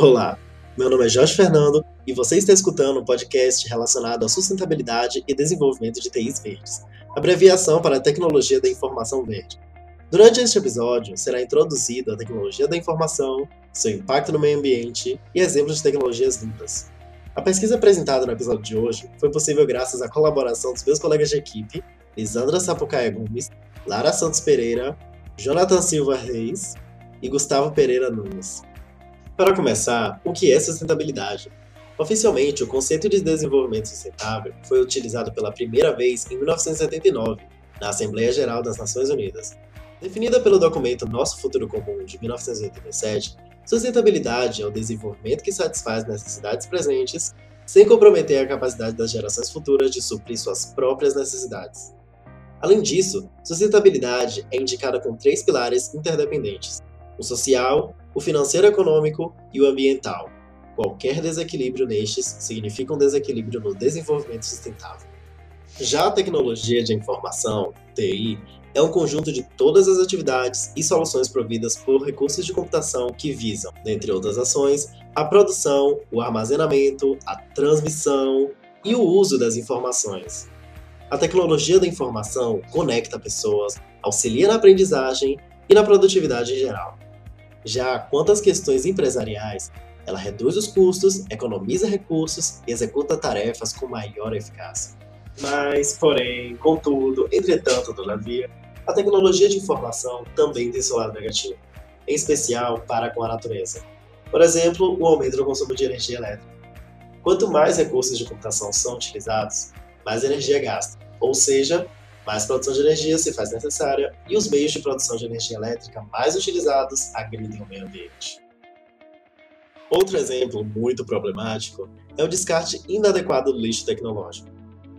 Olá, meu nome é Jorge Fernando e você está escutando um podcast relacionado à sustentabilidade e desenvolvimento de TIs verdes, abreviação para tecnologia da informação verde. Durante este episódio, será introduzido a tecnologia da informação, seu impacto no meio ambiente e exemplos de tecnologias limpas. A pesquisa apresentada no episódio de hoje foi possível graças à colaboração dos meus colegas de equipe, Lisandra Sapucaia Gomes, Lara Santos Pereira, Jonathan Silva Reis e Gustavo Pereira Nunes. Para começar, o que é sustentabilidade? Oficialmente, o conceito de desenvolvimento sustentável foi utilizado pela primeira vez em 1979, na Assembleia Geral das Nações Unidas. Definida pelo documento Nosso Futuro Comum de 1987, sustentabilidade é o desenvolvimento que satisfaz necessidades presentes sem comprometer a capacidade das gerações futuras de suprir suas próprias necessidades. Além disso, sustentabilidade é indicada com três pilares interdependentes: o social, o financeiro econômico e o ambiental. Qualquer desequilíbrio nestes significa um desequilíbrio no desenvolvimento sustentável. Já a tecnologia de informação, TI, é um conjunto de todas as atividades e soluções providas por recursos de computação que visam, dentre outras ações, a produção, o armazenamento, a transmissão e o uso das informações. A tecnologia da informação conecta pessoas, auxilia na aprendizagem e na produtividade em geral. Já quanto às questões empresariais, ela reduz os custos, economiza recursos e executa tarefas com maior eficácia. Mas, porém, contudo, entretanto, todavia, a tecnologia de informação também tem seu lado negativo, em especial para com a natureza. Por exemplo, o aumento do consumo de energia elétrica. Quanto mais recursos de computação são utilizados, mais energia gasta, ou seja, mais produção de energia se faz necessária e os meios de produção de energia elétrica mais utilizados agridem o meio ambiente. Outro exemplo muito problemático é o descarte inadequado do lixo tecnológico.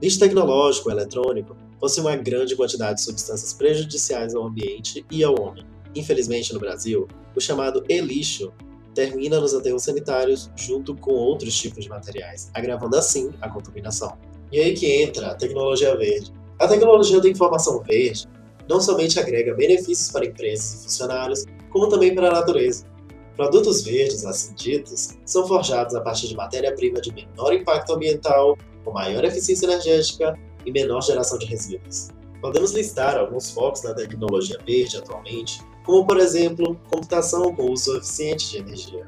Lixo tecnológico eletrônico possui uma grande quantidade de substâncias prejudiciais ao ambiente e ao homem. Infelizmente, no Brasil, o chamado e-lixo termina nos aterros sanitários junto com outros tipos de materiais, agravando assim a contaminação. E aí que entra a tecnologia verde, a tecnologia da informação verde não somente agrega benefícios para empresas e funcionários, como também para a natureza. Produtos verdes, assim ditos, são forjados a partir de matéria-prima de menor impacto ambiental, com maior eficiência energética e menor geração de resíduos. Podemos listar alguns focos na tecnologia verde atualmente, como por exemplo, computação com uso eficiente de energia,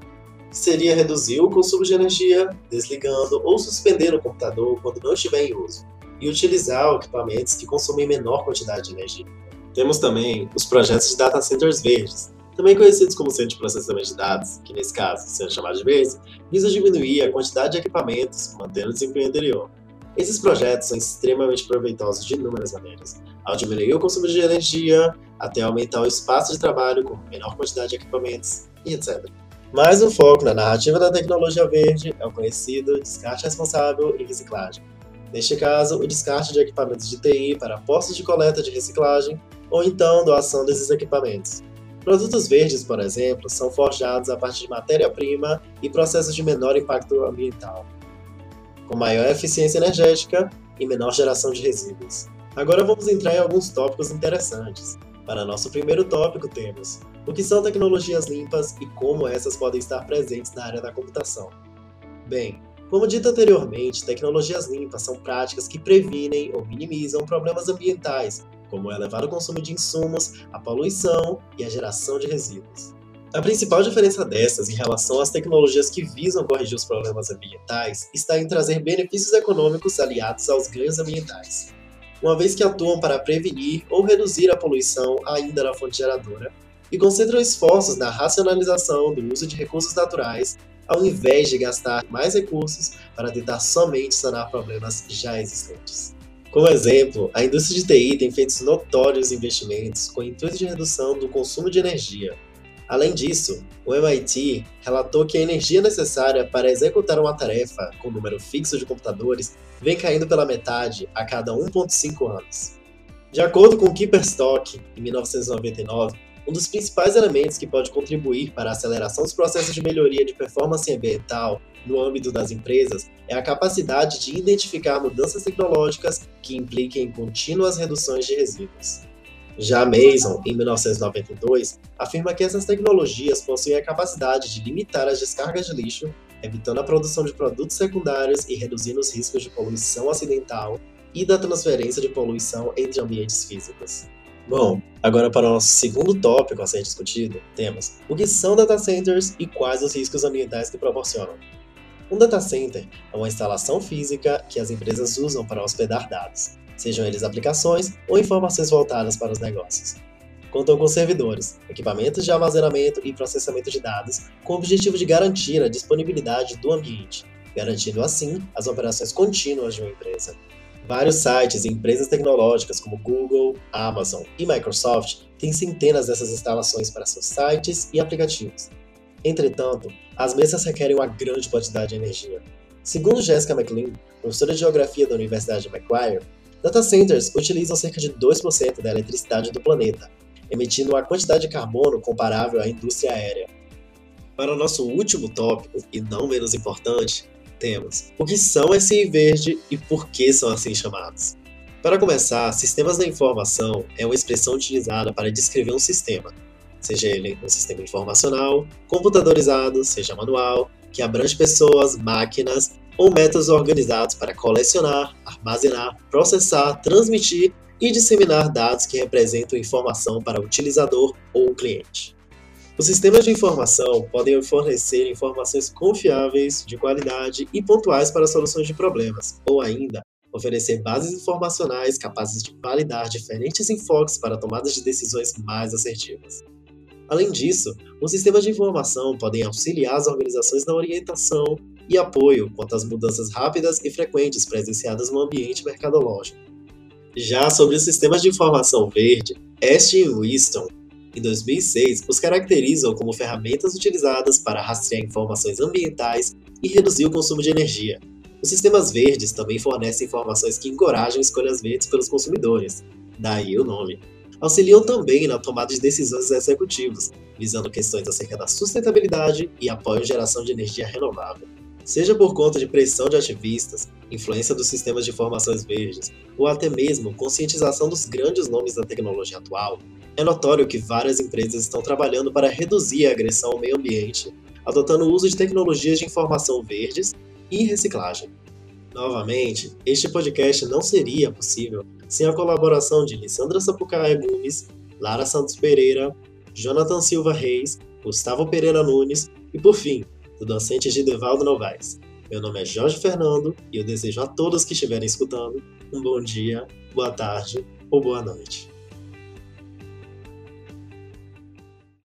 que seria reduzir o consumo de energia desligando ou suspender o computador quando não estiver em uso, e utilizar equipamentos que consomem menor quantidade de energia. Temos também os projetos de data centers verdes, também conhecidos como centro de processamento de dados, que nesse caso, sendo chamados de verdes, visa diminuir a quantidade de equipamentos, mantendo o desempenho anterior. Esses projetos são extremamente proveitosos de inúmeras maneiras, ao diminuir o consumo de energia, até aumentar o espaço de trabalho com menor quantidade de equipamentos e etc. Mais um foco na narrativa da tecnologia verde é o conhecido descarte responsável e reciclagem, Neste caso, o descarte de equipamentos de TI para postos de coleta de reciclagem ou então doação desses equipamentos. Produtos verdes, por exemplo, são forjados a partir de matéria-prima e processos de menor impacto ambiental, com maior eficiência energética e menor geração de resíduos. Agora vamos entrar em alguns tópicos interessantes. Para nosso primeiro tópico, temos o que são tecnologias limpas e como essas podem estar presentes na área da computação. Bem, como dito anteriormente, tecnologias limpas são práticas que previnem ou minimizam problemas ambientais, como o elevado consumo de insumos, a poluição e a geração de resíduos. A principal diferença dessas em relação às tecnologias que visam corrigir os problemas ambientais está em trazer benefícios econômicos aliados aos ganhos ambientais, uma vez que atuam para prevenir ou reduzir a poluição ainda na fonte geradora e concentram esforços na racionalização do uso de recursos naturais ao invés de gastar mais recursos para tentar somente sanar problemas já existentes. Como exemplo, a indústria de TI tem feito notórios investimentos com o intuito de redução do consumo de energia. Além disso, o MIT relatou que a energia necessária para executar uma tarefa com número fixo de computadores vem caindo pela metade a cada 1,5 anos. De acordo com o Keeperstock, em 1999, um dos principais elementos que pode contribuir para a aceleração dos processos de melhoria de performance ambiental no âmbito das empresas é a capacidade de identificar mudanças tecnológicas que impliquem contínuas reduções de resíduos. Já Mason, em 1992, afirma que essas tecnologias possuem a capacidade de limitar as descargas de lixo, evitando a produção de produtos secundários e reduzindo os riscos de poluição acidental e da transferência de poluição entre ambientes físicos. Bom, agora para o nosso segundo tópico a ser discutido, temos o que são data centers e quais os riscos ambientais que proporcionam. Um data center é uma instalação física que as empresas usam para hospedar dados sejam eles aplicações ou informações voltadas para os negócios. Contam com servidores, equipamentos de armazenamento e processamento de dados, com o objetivo de garantir a disponibilidade do ambiente, garantindo assim as operações contínuas de uma empresa. Vários sites e empresas tecnológicas como Google, Amazon e Microsoft têm centenas dessas instalações para seus sites e aplicativos. Entretanto, as mesas requerem uma grande quantidade de energia. Segundo Jessica McLean, professora de Geografia da Universidade de Macquarie, Data centers utilizam cerca de 2% da eletricidade do planeta, emitindo uma quantidade de carbono comparável à indústria aérea. Para o nosso último tópico, e não menos importante, temos o que são SI verde e por que são assim chamados. Para começar, sistemas da informação é uma expressão utilizada para descrever um sistema, seja ele um sistema informacional, computadorizado, seja manual, que abrange pessoas, máquinas ou métodos organizados para colecionar, armazenar, processar, transmitir e disseminar dados que representam informação para o utilizador ou o cliente. Os sistemas de informação podem fornecer informações confiáveis, de qualidade e pontuais para soluções de problemas, ou ainda oferecer bases informacionais capazes de validar diferentes enfoques para tomadas de decisões mais assertivas. Além disso, os sistemas de informação podem auxiliar as organizações na orientação, e apoio quanto às mudanças rápidas e frequentes presenciadas no ambiente mercadológico. Já sobre os sistemas de informação verde, Ashton Winston, em 2006, os caracterizam como ferramentas utilizadas para rastrear informações ambientais e reduzir o consumo de energia. Os sistemas verdes também fornecem informações que encorajam escolhas verdes pelos consumidores, daí o nome. Auxiliam também na tomada de decisões executivos, visando questões acerca da sustentabilidade e apoio à geração de energia renovável. Seja por conta de pressão de ativistas, influência dos sistemas de informações verdes, ou até mesmo conscientização dos grandes nomes da tecnologia atual, é notório que várias empresas estão trabalhando para reduzir a agressão ao meio ambiente, adotando o uso de tecnologias de informação verdes e reciclagem. Novamente, este podcast não seria possível sem a colaboração de Lissandra Sapucaia Gomes, Lara Santos Pereira, Jonathan Silva Reis, Gustavo Pereira Nunes e, por fim, do docente Gidevaldo Novaes. Meu nome é Jorge Fernando e eu desejo a todos que estiverem escutando um bom dia, boa tarde ou boa noite.